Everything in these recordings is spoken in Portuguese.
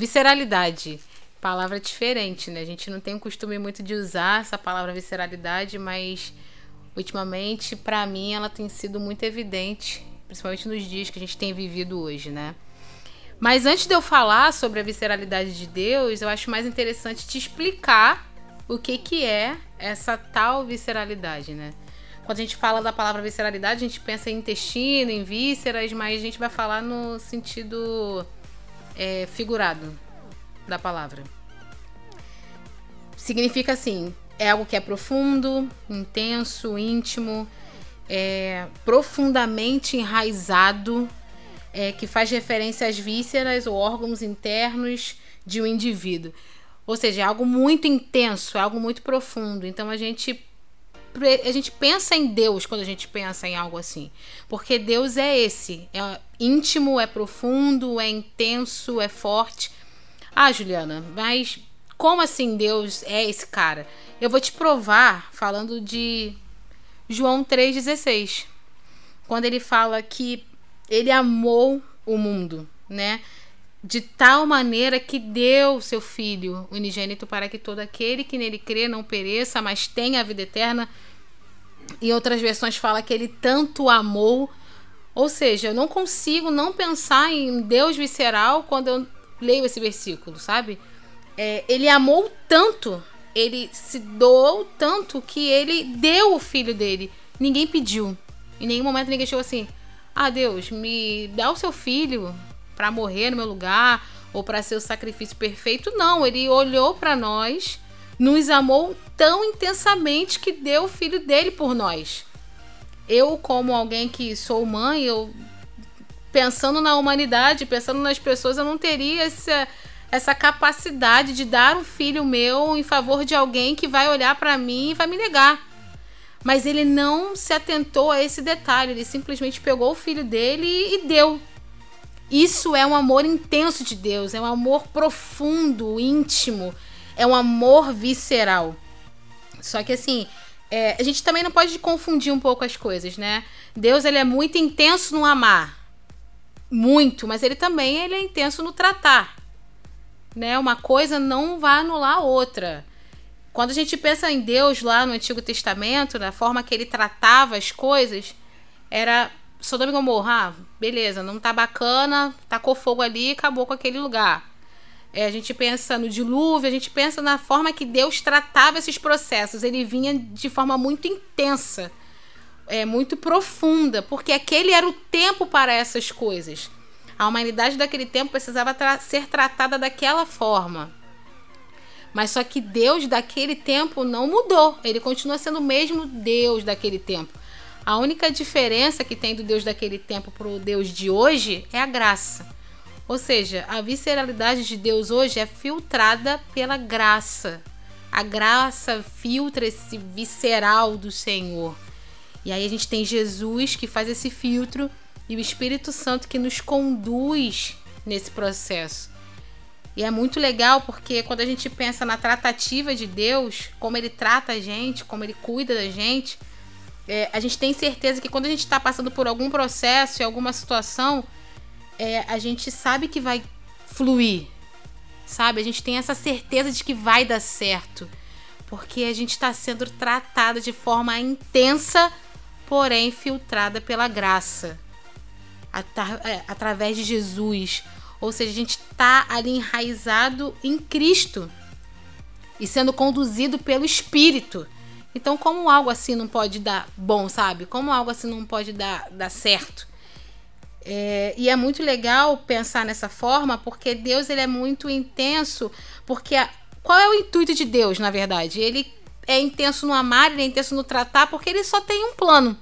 Visceralidade. Palavra diferente, né? A gente não tem o costume muito de usar essa palavra visceralidade, mas ultimamente, para mim, ela tem sido muito evidente, principalmente nos dias que a gente tem vivido hoje, né? Mas antes de eu falar sobre a visceralidade de Deus, eu acho mais interessante te explicar o que, que é essa tal visceralidade, né? Quando a gente fala da palavra visceralidade, a gente pensa em intestino, em vísceras, mas a gente vai falar no sentido é, figurado da palavra. Significa assim: é algo que é profundo, intenso, íntimo, é, profundamente enraizado, é, que faz referência às vísceras ou órgãos internos de um indivíduo. Ou seja, é algo muito intenso, é algo muito profundo. Então a gente a gente pensa em Deus quando a gente pensa em algo assim. Porque Deus é esse. É íntimo, é profundo, é intenso, é forte. Ah, Juliana, mas como assim Deus é esse cara? Eu vou te provar falando de João 3,16. Quando ele fala que ele amou o mundo, né? De tal maneira que deu seu filho unigênito para que todo aquele que nele crê não pereça, mas tenha a vida eterna. Em outras versões fala que ele tanto amou. Ou seja, eu não consigo não pensar em Deus visceral quando eu leio esse versículo, sabe? É, ele amou tanto, ele se doou tanto que ele deu o filho dele. Ninguém pediu. Em nenhum momento ninguém chegou assim: ah, Deus, me dá o seu filho para morrer no meu lugar ou para ser o sacrifício perfeito. Não, ele olhou para nós, nos amou tão intensamente que deu o filho dele por nós. Eu, como alguém que sou mãe, eu pensando na humanidade, pensando nas pessoas, eu não teria essa, essa capacidade de dar um filho meu em favor de alguém que vai olhar para mim e vai me negar. Mas ele não se atentou a esse detalhe, ele simplesmente pegou o filho dele e deu. Isso é um amor intenso de Deus, é um amor profundo, íntimo, é um amor visceral. Só que assim, é, a gente também não pode confundir um pouco as coisas, né? Deus ele é muito intenso no amar, muito, mas ele também ele é intenso no tratar, né? Uma coisa não vai anular a outra. Quando a gente pensa em Deus lá no Antigo Testamento, na forma que ele tratava as coisas, era Sodoma e Gomorra, ah, beleza, não tá bacana, tacou fogo ali, acabou com aquele lugar. É, a gente pensa no dilúvio, a gente pensa na forma que Deus tratava esses processos. Ele vinha de forma muito intensa, é, muito profunda, porque aquele era o tempo para essas coisas. A humanidade daquele tempo precisava tra ser tratada daquela forma. Mas só que Deus daquele tempo não mudou. Ele continua sendo o mesmo Deus daquele tempo. A única diferença que tem do Deus daquele tempo para o Deus de hoje é a graça. Ou seja, a visceralidade de Deus hoje é filtrada pela graça. A graça filtra esse visceral do Senhor. E aí a gente tem Jesus que faz esse filtro e o Espírito Santo que nos conduz nesse processo. E é muito legal porque quando a gente pensa na tratativa de Deus, como ele trata a gente, como ele cuida da gente, é, a gente tem certeza que quando a gente está passando por algum processo e alguma situação, é, a gente sabe que vai fluir, sabe? A gente tem essa certeza de que vai dar certo, porque a gente está sendo tratada de forma intensa, porém filtrada pela graça, é, através de Jesus ou seja, a gente está ali enraizado em Cristo e sendo conduzido pelo Espírito. Então, como algo assim não pode dar bom, sabe? Como algo assim não pode dar, dar certo? É, e é muito legal pensar nessa forma, porque Deus ele é muito intenso. Porque a, qual é o intuito de Deus, na verdade? Ele é intenso no amar, ele é intenso no tratar, porque ele só tem um plano: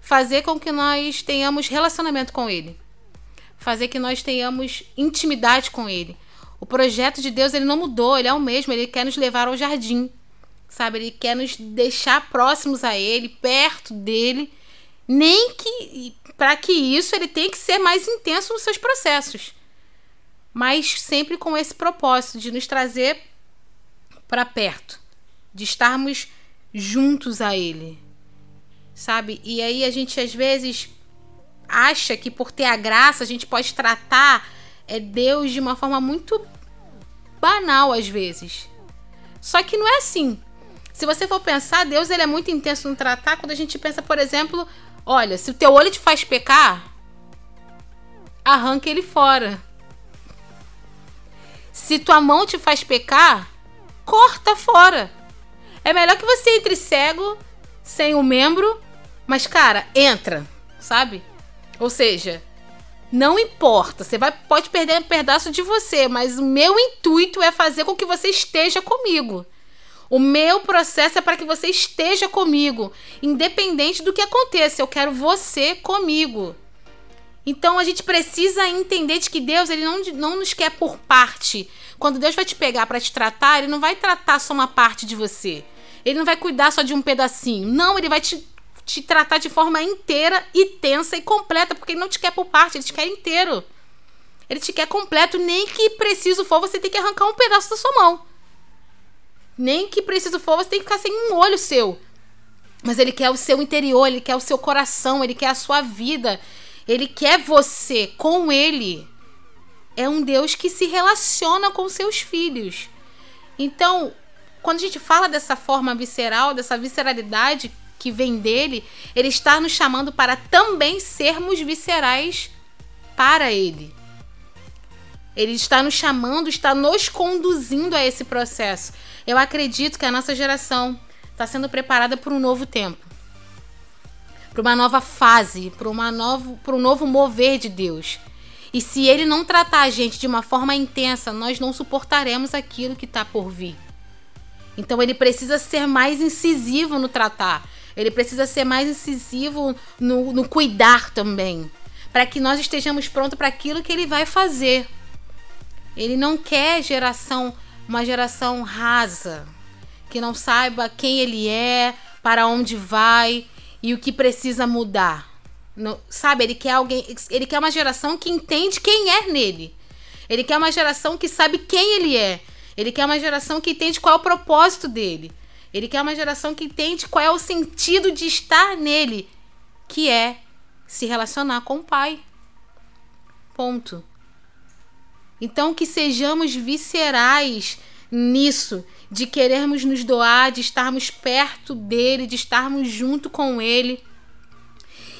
fazer com que nós tenhamos relacionamento com Ele fazer que nós tenhamos intimidade com Ele. O projeto de Deus ele não mudou, ele é o mesmo, ele quer nos levar ao jardim, sabe? Ele quer nos deixar próximos a Ele, perto dele, nem que para que isso ele tem que ser mais intenso nos seus processos, mas sempre com esse propósito de nos trazer para perto, de estarmos juntos a Ele, sabe? E aí a gente às vezes acha que por ter a graça a gente pode tratar é Deus de uma forma muito banal às vezes. Só que não é assim. Se você for pensar, Deus ele é muito intenso no tratar quando a gente pensa, por exemplo, olha, se o teu olho te faz pecar, arranca ele fora. Se tua mão te faz pecar, corta fora. É melhor que você entre cego, sem o um membro, mas cara, entra, sabe? Ou seja, não importa, você vai pode perder um pedaço de você, mas o meu intuito é fazer com que você esteja comigo. O meu processo é para que você esteja comigo, independente do que aconteça. Eu quero você comigo. Então a gente precisa entender de que Deus ele não, não nos quer por parte. Quando Deus vai te pegar para te tratar, ele não vai tratar só uma parte de você. Ele não vai cuidar só de um pedacinho. Não, ele vai te, te tratar de forma inteira e tensa e completa, porque ele não te quer por parte, ele te quer inteiro. Ele te quer completo, nem que preciso for, você tem que arrancar um pedaço da sua mão. Nem que preciso for, você tem que ficar sem um olho seu. Mas ele quer o seu interior, ele quer o seu coração, ele quer a sua vida. Ele quer você com ele. É um Deus que se relaciona com seus filhos. Então, quando a gente fala dessa forma visceral, dessa visceralidade que vem dele, ele está nos chamando para também sermos viscerais para ele. Ele está nos chamando, está nos conduzindo a esse processo. Eu acredito que a nossa geração está sendo preparada para um novo tempo, para uma nova fase, para novo, para um novo mover de Deus. E se Ele não tratar a gente de uma forma intensa, nós não suportaremos aquilo que está por vir. Então Ele precisa ser mais incisivo no tratar. Ele precisa ser mais incisivo no, no cuidar também, para que nós estejamos prontos para aquilo que Ele vai fazer. Ele não quer geração uma geração rasa, que não saiba quem ele é, para onde vai e o que precisa mudar. No, sabe, ele quer alguém, ele quer uma geração que entende quem é nele. Ele quer uma geração que sabe quem ele é. Ele quer uma geração que entende qual é o propósito dele. Ele quer uma geração que entende qual é o sentido de estar nele, que é se relacionar com o pai. Ponto. Então, que sejamos viscerais nisso, de querermos nos doar, de estarmos perto dele, de estarmos junto com ele.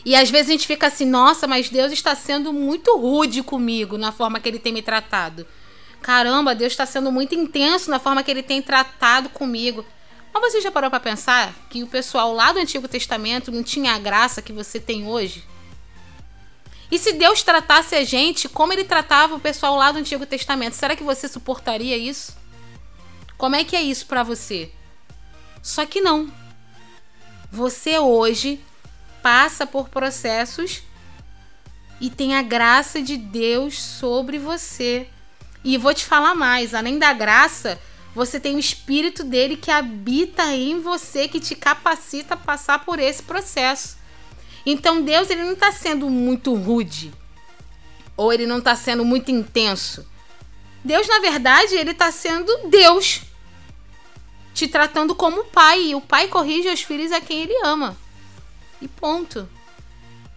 E às vezes a gente fica assim, nossa, mas Deus está sendo muito rude comigo na forma que ele tem me tratado. Caramba, Deus está sendo muito intenso na forma que ele tem tratado comigo. Mas você já parou para pensar que o pessoal lá do Antigo Testamento não tinha a graça que você tem hoje? E se Deus tratasse a gente como ele tratava o pessoal lá do Antigo Testamento, será que você suportaria isso? Como é que é isso para você? Só que não. Você hoje passa por processos e tem a graça de Deus sobre você. E vou te falar mais, além da graça, você tem o espírito dele que habita em você, que te capacita a passar por esse processo. Então Deus ele não está sendo muito rude ou ele não está sendo muito intenso. Deus, na verdade, ele está sendo Deus, te tratando como pai. E o pai corrige os filhos a quem ele ama. E ponto.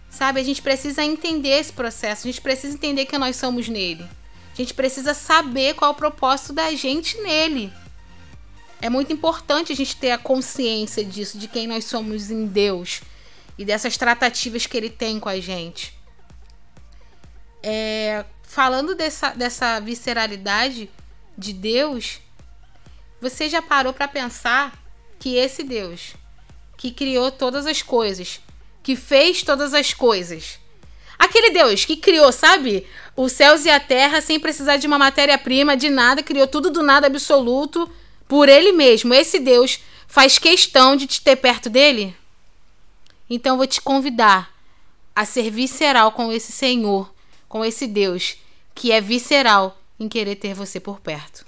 Sabe, a gente precisa entender esse processo. A gente precisa entender que nós somos nele. A gente precisa saber qual é o propósito da gente nele. É muito importante a gente ter a consciência disso, de quem nós somos em Deus e dessas tratativas que ele tem com a gente. É, falando dessa, dessa visceralidade de Deus, você já parou para pensar que esse Deus, que criou todas as coisas, que fez todas as coisas, aquele Deus que criou, sabe, os céus e a terra sem precisar de uma matéria-prima, de nada, criou tudo do nada absoluto por ele mesmo. Esse Deus faz questão de te ter perto dele? Então eu vou te convidar a ser visceral com esse Senhor, com esse Deus que é visceral em querer ter você por perto.